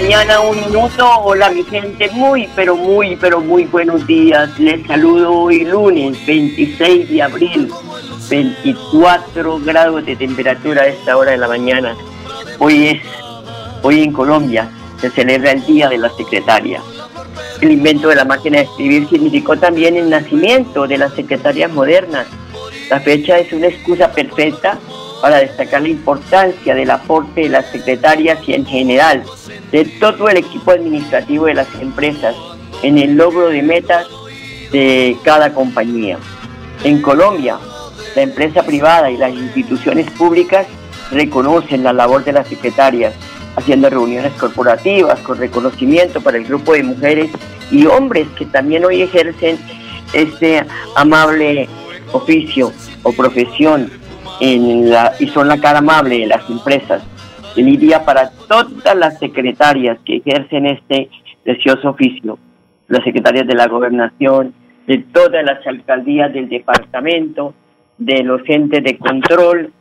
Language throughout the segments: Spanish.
Mañana, un minuto. Hola mi gente, muy, pero muy, pero muy buenos días. Les saludo hoy lunes 26 de abril, 24 grados de temperatura a esta hora de la mañana. Hoy es, hoy en Colombia se celebra el Día de la Secretaria. El invento de la máquina de escribir significó también el nacimiento de las secretarias modernas. La fecha es una excusa perfecta para destacar la importancia del aporte de las secretarias y en general de todo el equipo administrativo de las empresas en el logro de metas de cada compañía. En Colombia, la empresa privada y las instituciones públicas reconocen la labor de las secretarias, haciendo reuniones corporativas con reconocimiento para el grupo de mujeres y hombres que también hoy ejercen este amable oficio o profesión la, y son la cara amable de las empresas. Feliz día para todas las secretarias que ejercen este precioso oficio, las secretarias de la gobernación, de todas las alcaldías del departamento, de los entes de control,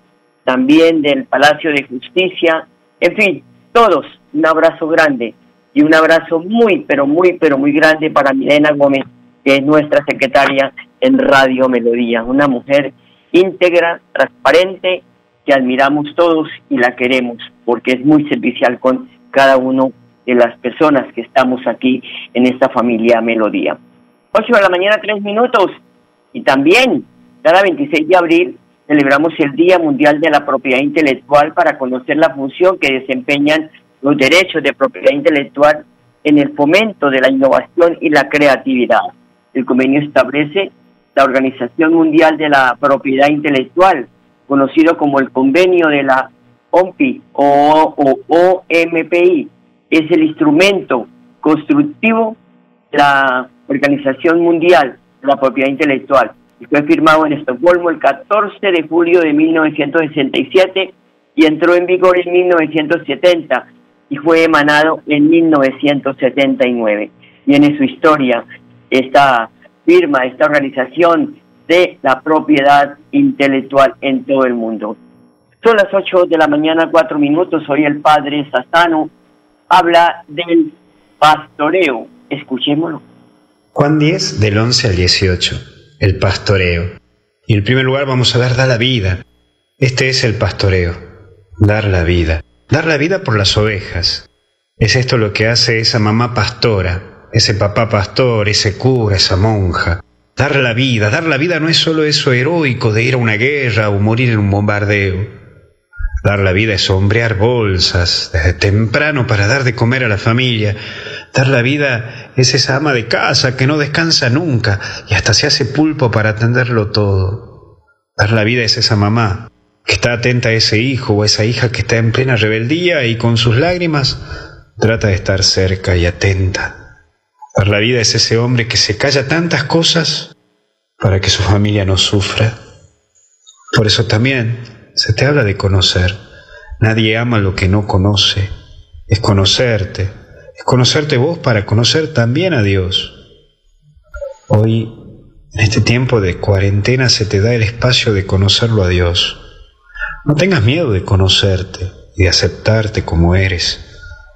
también del Palacio de Justicia, en fin, todos, un abrazo grande y un abrazo muy, pero muy, pero muy grande para Milena Gómez, que es nuestra secretaria en Radio Melodía, una mujer íntegra, transparente, que admiramos todos y la queremos, porque es muy servicial con cada uno de las personas que estamos aquí en esta familia Melodía. 8 de la mañana, 3 minutos, y también cada 26 de abril celebramos el Día Mundial de la Propiedad Intelectual para conocer la función que desempeñan los derechos de propiedad intelectual en el fomento de la innovación y la creatividad. El convenio establece la Organización Mundial de la Propiedad Intelectual, conocido como el Convenio de la OMPI o, o OMPI. Es el instrumento constructivo de la Organización Mundial de la Propiedad Intelectual y fue firmado en Estocolmo el 14 de julio de 1967 y entró en vigor en 1970 y fue emanado en 1979. Tiene su historia esta firma, esta organización de la propiedad intelectual en todo el mundo. Son las 8 de la mañana, 4 minutos. Hoy el padre Sassano habla del pastoreo. Escuchémoslo. Juan 10, del 11 al 18. El pastoreo. Y en primer lugar vamos a ver dar la vida. Este es el pastoreo. Dar la vida. Dar la vida por las ovejas. Es esto lo que hace esa mamá pastora, ese papá pastor, ese cura, esa monja. Dar la vida. Dar la vida no es solo eso heroico de ir a una guerra o morir en un bombardeo. Dar la vida es sombrear bolsas desde temprano para dar de comer a la familia. Dar la vida es esa ama de casa que no descansa nunca y hasta se hace pulpo para atenderlo todo. Dar la vida es esa mamá que está atenta a ese hijo o esa hija que está en plena rebeldía y con sus lágrimas trata de estar cerca y atenta. La vida es ese hombre que se calla tantas cosas para que su familia no sufra. Por eso también se te habla de conocer. Nadie ama lo que no conoce. Es conocerte. Es conocerte vos para conocer también a Dios. Hoy, en este tiempo de cuarentena, se te da el espacio de conocerlo a Dios. No tengas miedo de conocerte y de aceptarte como eres,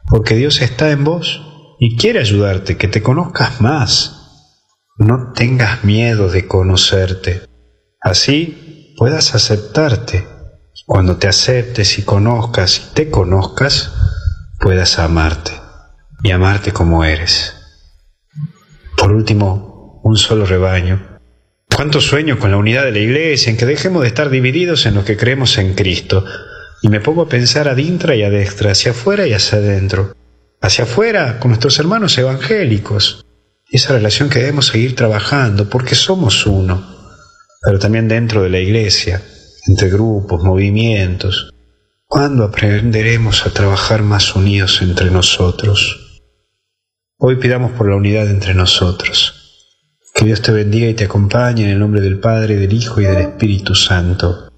porque Dios está en vos y quiere ayudarte, que te conozcas más. No tengas miedo de conocerte. Así puedas aceptarte. Cuando te aceptes y conozcas y te conozcas, puedas amarte y amarte como eres. Por último, un solo rebaño. Cuánto sueño con la unidad de la iglesia, en que dejemos de estar divididos en lo que creemos en Cristo. Y me pongo a pensar adintra y adextra, hacia afuera y hacia adentro. Hacia afuera con nuestros hermanos evangélicos. Esa relación que debemos seguir trabajando, porque somos uno. Pero también dentro de la iglesia, entre grupos, movimientos. ¿Cuándo aprenderemos a trabajar más unidos entre nosotros? Hoy pidamos por la unidad entre nosotros que Dios te bendiga y te acompañe en el nombre del Padre, del Hijo y del Espíritu Santo.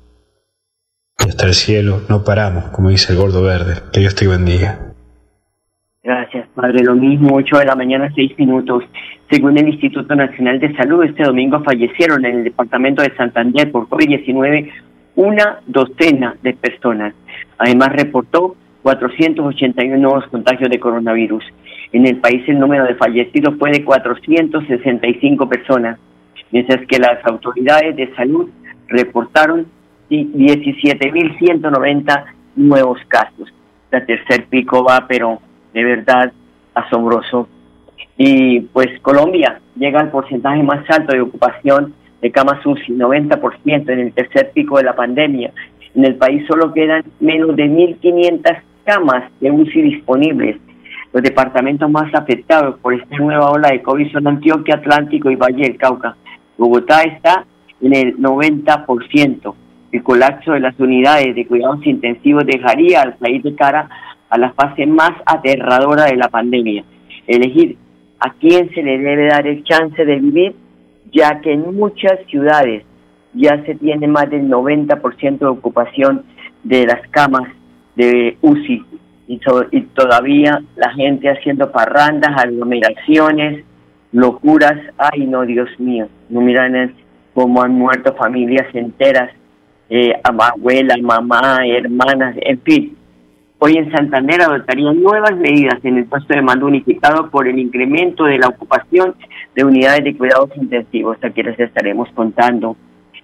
Hasta el cielo no paramos, como dice el gordo verde. Que Dios te bendiga. Gracias, Padre. Lo mismo, 8 de la mañana, 6 minutos. Según el Instituto Nacional de Salud, este domingo fallecieron en el departamento de Santander por COVID-19 una docena de personas. Además, reportó 481 nuevos contagios de coronavirus. En el país el número de fallecidos fue de 465 personas, mientras que las autoridades de salud reportaron 17.190 nuevos casos. La tercer pico va, pero de verdad asombroso. Y pues Colombia llega al porcentaje más alto de ocupación de camas UCI, 90% en el tercer pico de la pandemia. En el país solo quedan menos de 1.500 camas de UCI disponibles los departamentos más afectados por esta nueva ola de COVID son Antioquia, Atlántico y Valle del Cauca. Bogotá está en el 90%. El colapso de las unidades de cuidados intensivos dejaría al país de cara a la fase más aterradora de la pandemia. Elegir a quién se le debe dar el chance de vivir, ya que en muchas ciudades ya se tiene más del 90% de ocupación de las camas de UCI y, todavía la gente haciendo parrandas, aglomeraciones, locuras. Ay, no, Dios mío, no miran cómo han muerto familias enteras, eh, abuela, mamá, hermanas, en fin. Hoy en Santander adoptarían nuevas medidas en el puesto de mando unificado por el incremento de la ocupación de unidades de cuidados intensivos. Aquí les estaremos contando.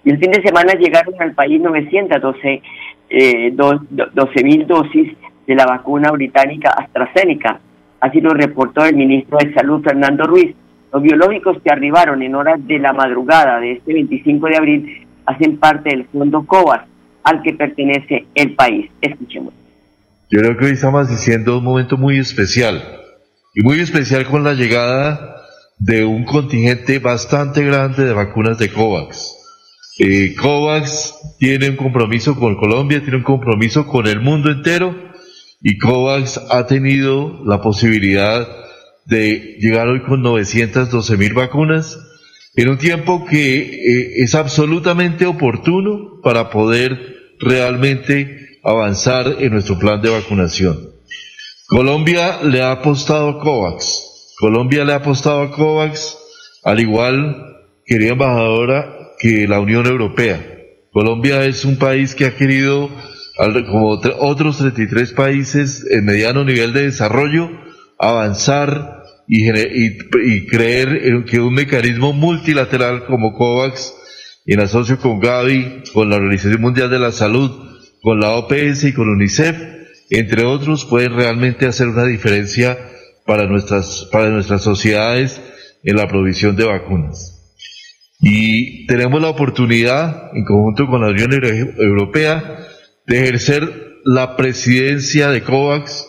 Y el fin de semana llegaron al país 912 eh, mil dosis de la vacuna británica AstraZeneca. Así lo reportó el ministro de Salud, Fernando Ruiz. Los biológicos que arribaron en horas de la madrugada de este 25 de abril hacen parte del fondo COVAX al que pertenece el país. Escuchemos. Yo creo que hoy estamos diciendo un momento muy especial y muy especial con la llegada de un contingente bastante grande de vacunas de COVAX. Eh, COVAX tiene un compromiso con Colombia, tiene un compromiso con el mundo entero y COVAX ha tenido la posibilidad de llegar hoy con 912 mil vacunas en un tiempo que eh, es absolutamente oportuno para poder realmente avanzar en nuestro plan de vacunación. Colombia le ha apostado a COVAX. Colombia le ha apostado a COVAX al igual, querida embajadora, que la Unión Europea. Colombia es un país que ha querido como otros 33 países en mediano nivel de desarrollo, avanzar y, y, creer en que un mecanismo multilateral como COVAX, en asocio con Gavi, con la Organización Mundial de la Salud, con la OPS y con UNICEF, entre otros, pueden realmente hacer una diferencia para nuestras, para nuestras sociedades en la provisión de vacunas. Y tenemos la oportunidad, en conjunto con la Unión Europea, de ejercer la presidencia de COVAX,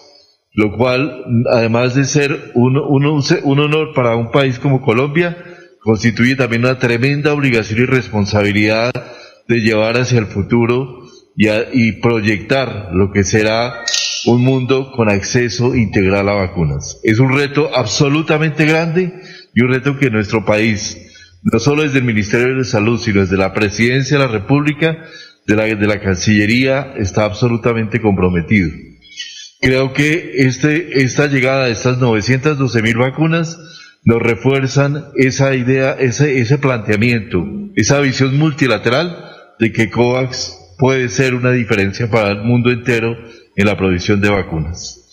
lo cual, además de ser un, honor para un país como Colombia, constituye también una tremenda obligación y responsabilidad de llevar hacia el futuro y, proyectar lo que será un mundo con acceso integral a vacunas. Es un reto absolutamente grande y un reto que nuestro país, no solo desde el Ministerio de Salud, sino desde la Presidencia de la República, de la, de la Cancillería, está absolutamente comprometido. Creo que este, esta llegada de estas 912 mil vacunas nos refuerzan esa idea, ese, ese planteamiento, esa visión multilateral de que COVAX puede ser una diferencia para el mundo entero en la provisión de vacunas.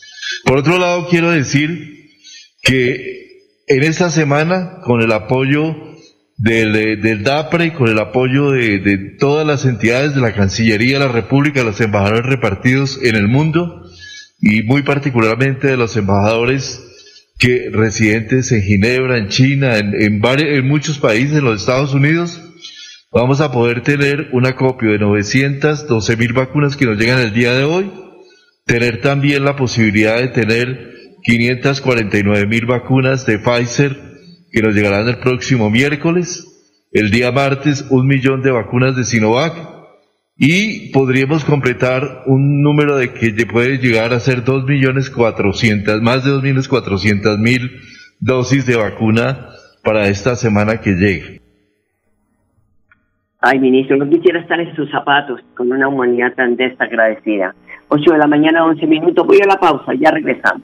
Por otro lado, quiero decir que en esta semana, con el apoyo del, del DAPRE, con el apoyo de, de, todas las entidades de la Cancillería de la República, los embajadores repartidos en el mundo, y muy particularmente de los embajadores que residentes en Ginebra, en China, en, en, varios, en muchos países, en los Estados Unidos, vamos a poder tener un acopio de 912 mil vacunas que nos llegan el día de hoy, tener también la posibilidad de tener 549 mil vacunas de Pfizer que nos llegarán el próximo miércoles, el día martes un millón de vacunas de Sinovac, y podríamos completar un número de que puede llegar a ser dos millones cuatrocientas, más de dos millones cuatrocientas mil dosis de vacuna para esta semana que llegue. Ay, ministro, no quisiera estar en sus zapatos con una humanidad tan desagradecida. Ocho de la mañana, once minutos. Voy a la pausa, ya regresamos.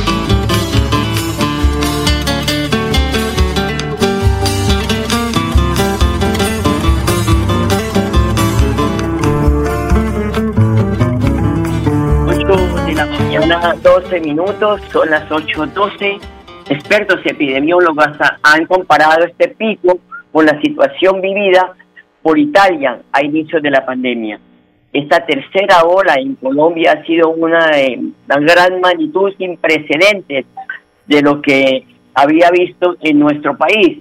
12 minutos, son las 8.12. Expertos y epidemiólogos han comparado este pico con la situación vivida por Italia a inicios de la pandemia. Esta tercera ola en Colombia ha sido una de una gran magnitud sin precedentes de lo que había visto en nuestro país.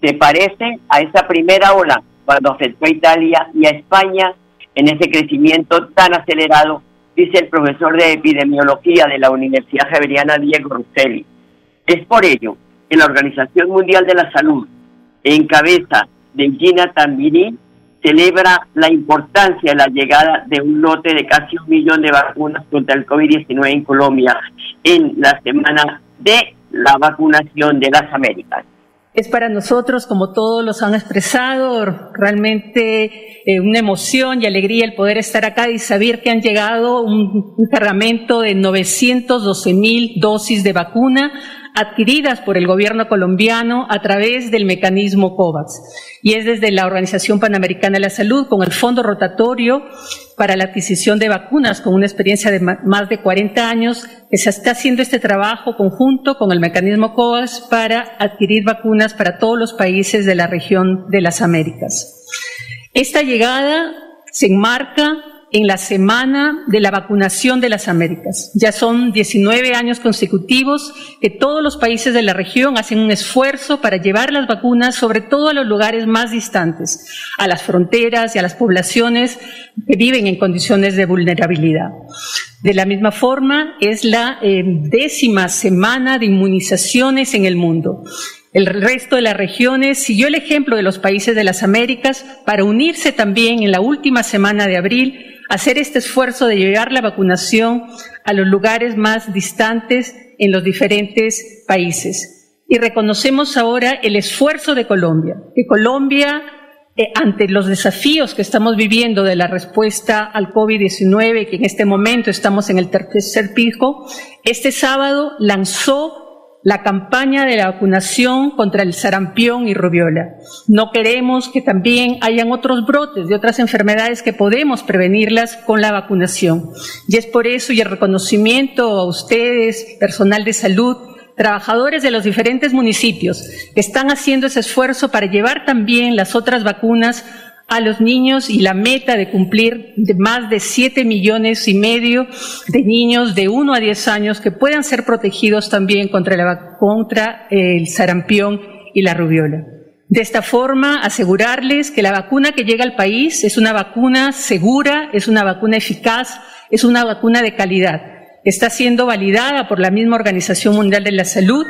Se parece a esa primera ola cuando afectó a Italia y a España en ese crecimiento tan acelerado dice el profesor de epidemiología de la Universidad Javeriana Diego Rosselli. Es por ello que la Organización Mundial de la Salud, en cabeza de Gina Tambini, celebra la importancia de la llegada de un lote de casi un millón de vacunas contra el COVID-19 en Colombia en la semana de la vacunación de las Américas. Es para nosotros, como todos los han expresado, realmente eh, una emoción y alegría el poder estar acá y saber que han llegado un, un cargamento de 912 mil dosis de vacuna adquiridas por el gobierno colombiano a través del mecanismo COVAX. Y es desde la Organización Panamericana de la Salud, con el Fondo Rotatorio para la Adquisición de Vacunas, con una experiencia de más de 40 años, que se está haciendo este trabajo conjunto con el mecanismo COVAX para adquirir vacunas para todos los países de la región de las Américas. Esta llegada se enmarca en la semana de la vacunación de las Américas. Ya son 19 años consecutivos que todos los países de la región hacen un esfuerzo para llevar las vacunas, sobre todo a los lugares más distantes, a las fronteras y a las poblaciones que viven en condiciones de vulnerabilidad. De la misma forma, es la eh, décima semana de inmunizaciones en el mundo. El resto de las regiones siguió el ejemplo de los países de las Américas para unirse también en la última semana de abril hacer este esfuerzo de llevar la vacunación a los lugares más distantes en los diferentes países. Y reconocemos ahora el esfuerzo de Colombia, que Colombia eh, ante los desafíos que estamos viviendo de la respuesta al COVID-19, que en este momento estamos en el tercer pico, este sábado lanzó la campaña de la vacunación contra el sarampión y rubiola. No queremos que también hayan otros brotes de otras enfermedades que podemos prevenirlas con la vacunación. Y es por eso y el reconocimiento a ustedes, personal de salud, trabajadores de los diferentes municipios que están haciendo ese esfuerzo para llevar también las otras vacunas a los niños y la meta de cumplir de más de siete millones y medio de niños de 1 a 10 años que puedan ser protegidos también contra, la, contra el sarampión y la rubiola. De esta forma, asegurarles que la vacuna que llega al país es una vacuna segura, es una vacuna eficaz, es una vacuna de calidad. Está siendo validada por la misma Organización Mundial de la Salud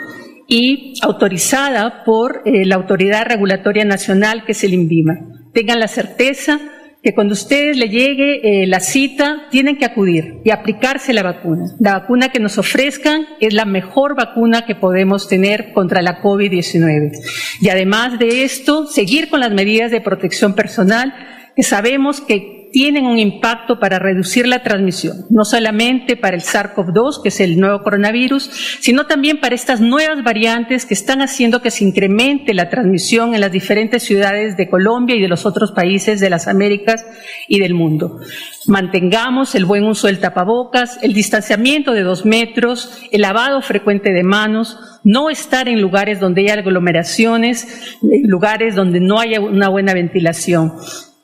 y autorizada por eh, la Autoridad Regulatoria Nacional, que es el INVIMA tengan la certeza que cuando ustedes le llegue eh, la cita, tienen que acudir y aplicarse la vacuna. La vacuna que nos ofrezcan es la mejor vacuna que podemos tener contra la COVID-19. Y además de esto, seguir con las medidas de protección personal que sabemos que tienen un impacto para reducir la transmisión, no solamente para el SARS-CoV-2, que es el nuevo coronavirus, sino también para estas nuevas variantes que están haciendo que se incremente la transmisión en las diferentes ciudades de Colombia y de los otros países de las Américas y del mundo. Mantengamos el buen uso del tapabocas, el distanciamiento de dos metros, el lavado frecuente de manos, no estar en lugares donde hay aglomeraciones, lugares donde no haya una buena ventilación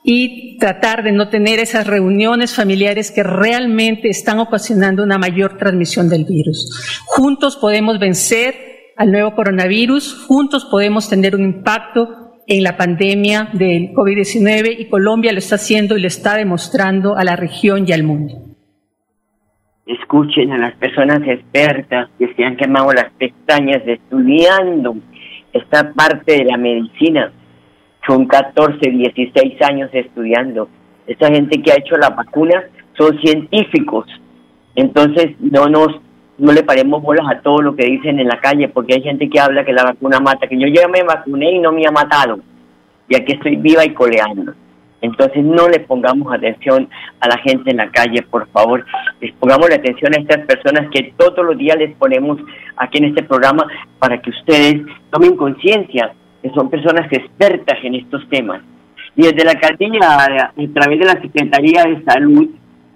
y tratar de no tener esas reuniones familiares que realmente están ocasionando una mayor transmisión del virus. Juntos podemos vencer al nuevo coronavirus, juntos podemos tener un impacto en la pandemia del COVID-19 y Colombia lo está haciendo y lo está demostrando a la región y al mundo. Escuchen a las personas expertas que se han quemado las pestañas estudiando esta parte de la medicina son 14, 16 años estudiando. Esa gente que ha hecho la vacuna son científicos. Entonces, no nos no le paremos bolas a todo lo que dicen en la calle, porque hay gente que habla que la vacuna mata, que yo ya me vacuné y no me ha matado, y aquí estoy viva y coleando. Entonces no le pongamos atención a la gente en la calle, por favor. Les pongamos la atención a estas personas que todos los días les ponemos aquí en este programa para que ustedes tomen conciencia que son personas expertas en estos temas. Y desde la alcaldía, a través de la Secretaría de Salud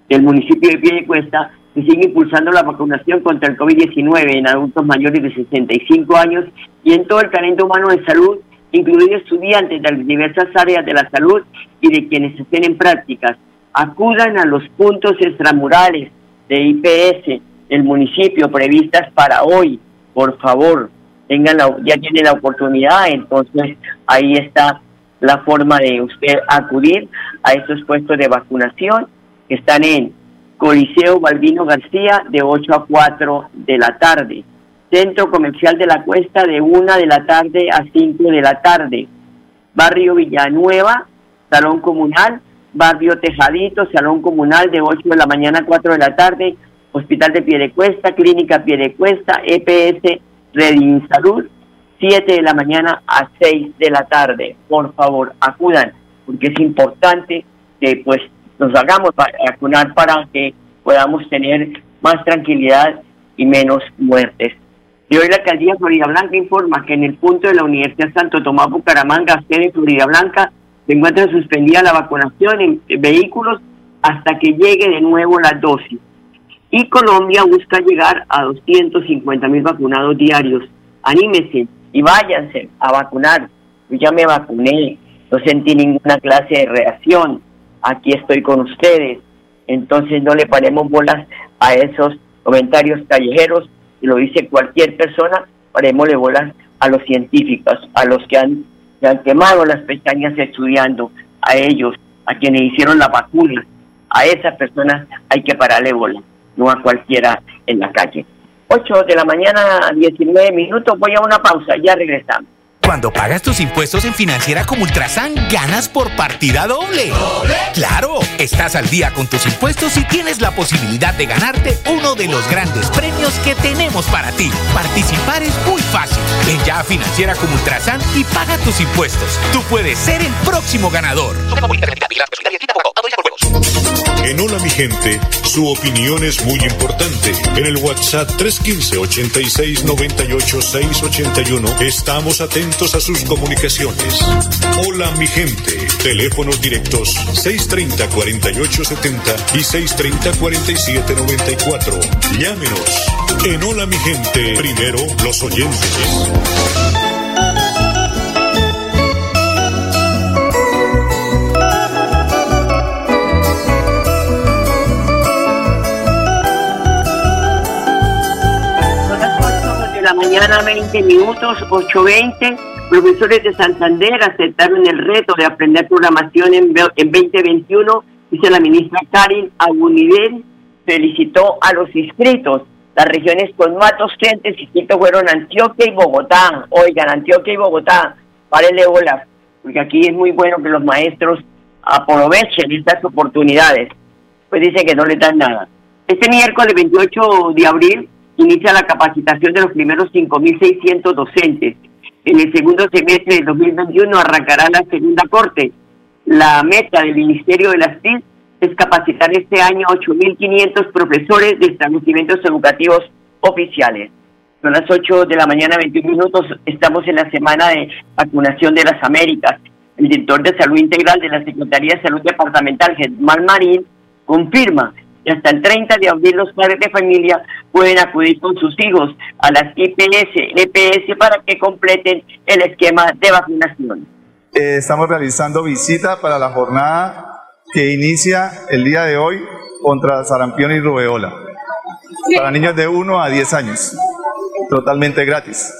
del municipio de Piedecuesta, se sigue impulsando la vacunación contra el COVID-19 en adultos mayores de 65 años y en todo el talento humano de salud, incluidos estudiantes de diversas áreas de la salud y de quienes estén en prácticas. Acudan a los puntos extramurales de IPS del municipio previstas para hoy, por favor tengan ya tiene la oportunidad, entonces ahí está la forma de usted acudir a esos puestos de vacunación que están en Coliseo Balbino García de 8 a 4 de la tarde, Centro Comercial de la Cuesta de 1 de la tarde a 5 de la tarde, Barrio Villanueva, Salón Comunal, Barrio Tejadito, Salón Comunal de 8 de la mañana a 4 de la tarde, Hospital de Piedecuesta, Clínica Piedecuesta, EPS Redin Salud, 7 de la mañana a 6 de la tarde. Por favor, acudan, porque es importante que pues nos hagamos vacunar para que podamos tener más tranquilidad y menos muertes. Y hoy la alcaldía Florida Blanca informa que en el punto de la Universidad Santo Tomás Bucaramanga, sede Florida Blanca, se encuentra suspendida la vacunación en vehículos hasta que llegue de nuevo la dosis y Colombia busca llegar a 250 mil vacunados diarios. Anímese y váyanse a vacunar. Yo ya me vacuné, no sentí ninguna clase de reacción. Aquí estoy con ustedes. Entonces no le paremos bolas a esos comentarios callejeros, y lo dice cualquier persona, parémosle bolas a los científicos, a los que han, han quemado las pestañas estudiando, a ellos, a quienes hicieron la vacuna, a esas personas hay que pararle bolas no a cualquiera en la calle. 8 de la mañana, 19 minutos, voy a una pausa, ya regresamos. Cuando pagas tus impuestos en Financiera como Ultrasan, ganas por partida doble. Claro, estás al día con tus impuestos y tienes la posibilidad de ganarte uno de los grandes premios que tenemos para ti. Participar es muy fácil. Ven ya a Financiera como Ultrasan y paga tus impuestos. Tú puedes ser el próximo ganador. En Hola mi gente, su opinión es muy importante. En el WhatsApp 315-8698-681 estamos atentos a sus comunicaciones. Hola mi gente, teléfonos directos 630-4870 y 630-4794. Llámenos. En Hola mi gente, primero los oyentes. La mañana 20 minutos, 8.20. Profesores de Santander aceptaron el reto de aprender programación en, en 2021, dice la ministra Karin Agunivel. Felicitó a los inscritos. Las regiones con más docentes inscritos fueron Antioquia y Bogotá. Oigan, Antioquia y Bogotá, párenle bolas, porque aquí es muy bueno que los maestros aprovechen estas oportunidades. Pues dice que no le dan nada. Este miércoles 28 de abril inicia la capacitación de los primeros 5.600 docentes. En el segundo semestre del 2021 arrancará la segunda corte. La meta del Ministerio de las TIC es capacitar este año 8.500 profesores de establecimientos educativos oficiales. Son las 8 de la mañana, 21 minutos. Estamos en la semana de vacunación de las Américas. El director de Salud Integral de la Secretaría de Salud Departamental, Germán Marín, confirma y hasta el 30 de abril los padres de familia pueden acudir con sus hijos a las IPS, EPS para que completen el esquema de vacunación. Eh, estamos realizando visita para la jornada que inicia el día de hoy contra sarampión y rubeola para niños de 1 a 10 años, totalmente gratis.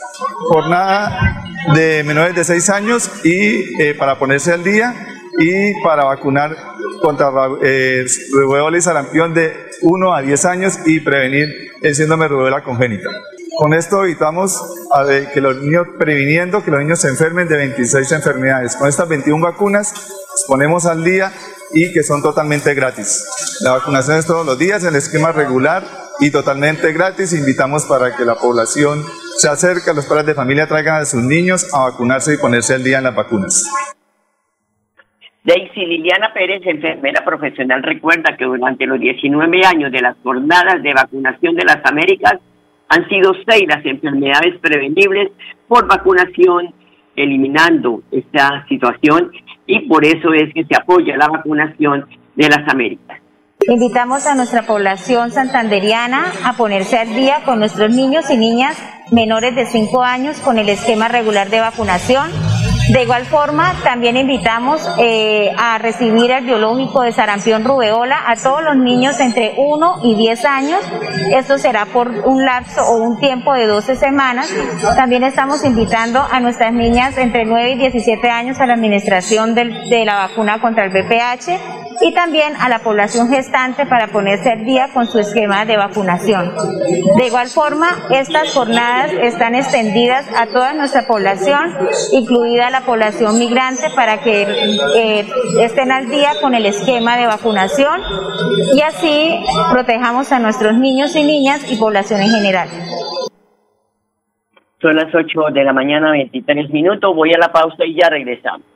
Jornada de menores de 6 años y eh, para ponerse al día y para vacunar contra eh, y sarampión de 1 a 10 años y prevenir el síndrome de congénita. Con esto evitamos que los niños, previniendo que los niños se enfermen de 26 enfermedades. Con estas 21 vacunas ponemos al día y que son totalmente gratis. La vacunación es todos los días, el esquema regular y totalmente gratis. Invitamos para que la población se acerque, los padres de familia traigan a sus niños a vacunarse y ponerse al día en las vacunas. Daisy Liliana Pérez, enfermera profesional, recuerda que durante los 19 años de las jornadas de vacunación de las Américas han sido seis las enfermedades prevenibles por vacunación, eliminando esta situación y por eso es que se apoya la vacunación de las Américas. Invitamos a nuestra población santanderiana a ponerse al día con nuestros niños y niñas menores de 5 años con el esquema regular de vacunación de igual forma, también invitamos eh, a recibir el biológico de sarampión rubeola a todos los niños entre 1 y 10 años. Esto será por un lapso o un tiempo de 12 semanas. También estamos invitando a nuestras niñas entre 9 y 17 años a la administración de la vacuna contra el VPH y también a la población gestante para ponerse al día con su esquema de vacunación. De igual forma, estas jornadas están extendidas a toda nuestra población, incluida la población migrante, para que eh, estén al día con el esquema de vacunación y así protejamos a nuestros niños y niñas y población en general. Son las 8 de la mañana, 23 minutos. Voy a la pausa y ya regresamos.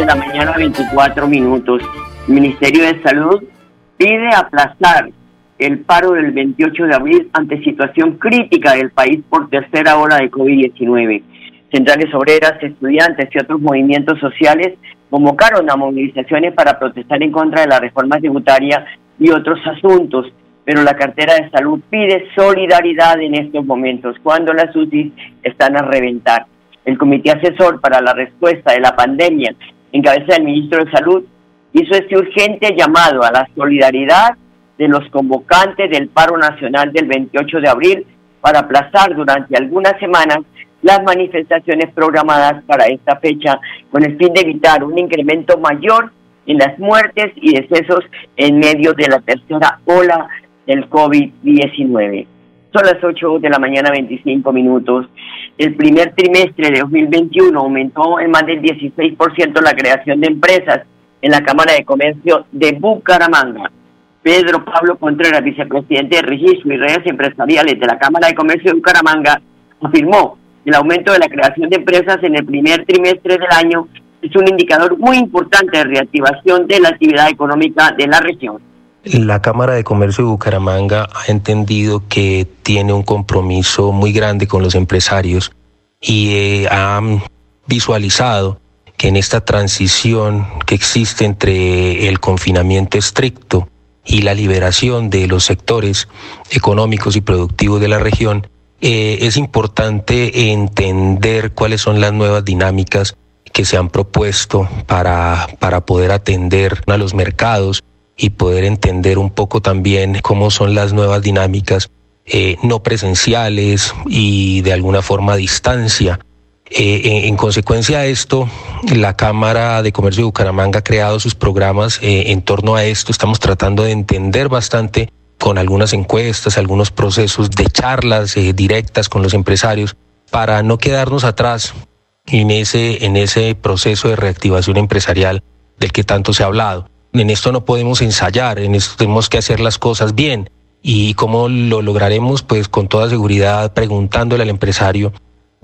De la mañana, 24 minutos. El Ministerio de Salud pide aplazar el paro del 28 de abril ante situación crítica del país por tercera ola de COVID-19. Centrales obreras, estudiantes y otros movimientos sociales convocaron a movilizaciones para protestar en contra de la reforma tributaria y otros asuntos, pero la cartera de salud pide solidaridad en estos momentos, cuando las UCI están a reventar. El Comité Asesor para la Respuesta de la Pandemia, en cabeza del Ministro de Salud, hizo este urgente llamado a la solidaridad de los convocantes del paro nacional del 28 de abril para aplazar durante algunas semanas las manifestaciones programadas para esta fecha con el fin de evitar un incremento mayor en las muertes y decesos en medio de la tercera ola del COVID-19. Son las 8 de la mañana 25 minutos. El primer trimestre de 2021 aumentó en más del 16% la creación de empresas en la Cámara de Comercio de Bucaramanga. Pedro Pablo Contreras, vicepresidente de Registro y Redes Empresariales de la Cámara de Comercio de Bucaramanga, afirmó que el aumento de la creación de empresas en el primer trimestre del año es un indicador muy importante de reactivación de la actividad económica de la región. La Cámara de Comercio de Bucaramanga ha entendido que tiene un compromiso muy grande con los empresarios y eh, ha visualizado que en esta transición que existe entre el confinamiento estricto y la liberación de los sectores económicos y productivos de la región, eh, es importante entender cuáles son las nuevas dinámicas que se han propuesto para, para poder atender a los mercados y poder entender un poco también cómo son las nuevas dinámicas eh, no presenciales y de alguna forma a distancia eh, en, consecuencia de esto, la Cámara de Comercio de Bucaramanga ha creado sus programas eh, en torno a esto. Estamos tratando de entender bastante con algunas encuestas, algunos procesos de charlas eh, directas con los empresarios para no quedarnos atrás en ese, en ese proceso de reactivación empresarial del que tanto se ha hablado. En esto no podemos ensayar, en esto tenemos que hacer las cosas bien. ¿Y cómo lo lograremos? Pues con toda seguridad preguntándole al empresario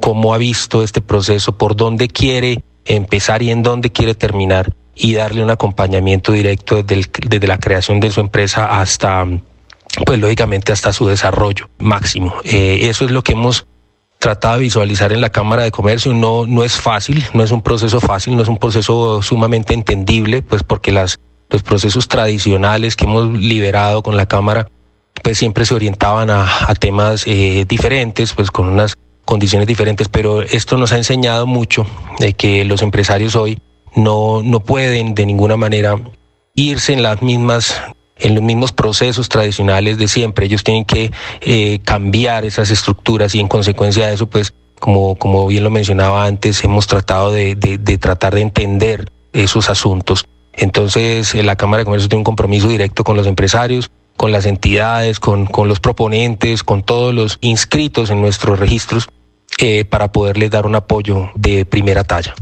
cómo ha visto este proceso, por dónde quiere empezar y en dónde quiere terminar y darle un acompañamiento directo desde, la creación de su empresa hasta, pues lógicamente hasta su desarrollo máximo. Eh, eso es lo que hemos tratado de visualizar en la Cámara de Comercio. No, no es fácil, no es un proceso fácil, no es un proceso sumamente entendible, pues porque las, los procesos tradicionales que hemos liberado con la Cámara, pues siempre se orientaban a, temas eh, diferentes, pues con unas condiciones diferentes, pero esto nos ha enseñado mucho de que los empresarios hoy no, no pueden de ninguna manera irse en las mismas en los mismos procesos tradicionales de siempre. Ellos tienen que eh, cambiar esas estructuras y en consecuencia de eso, pues, como, como bien lo mencionaba antes, hemos tratado de, de, de tratar de entender esos asuntos. Entonces, la Cámara de Comercio tiene un compromiso directo con los empresarios, con las entidades, con, con los proponentes, con todos los inscritos en nuestros registros eh, para poderles dar un apoyo de primera talla.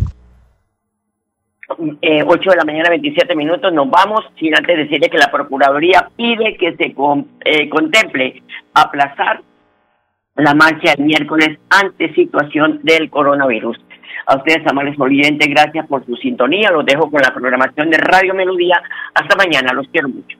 Eh, 8 de la mañana, 27 minutos, nos vamos, sin antes decirle que la Procuraduría pide que se eh, contemple aplazar la marcha el miércoles ante situación del coronavirus. A ustedes, amables oyentes, gracias por su sintonía. Los dejo con la programación de Radio Melodía. Hasta mañana, los quiero mucho.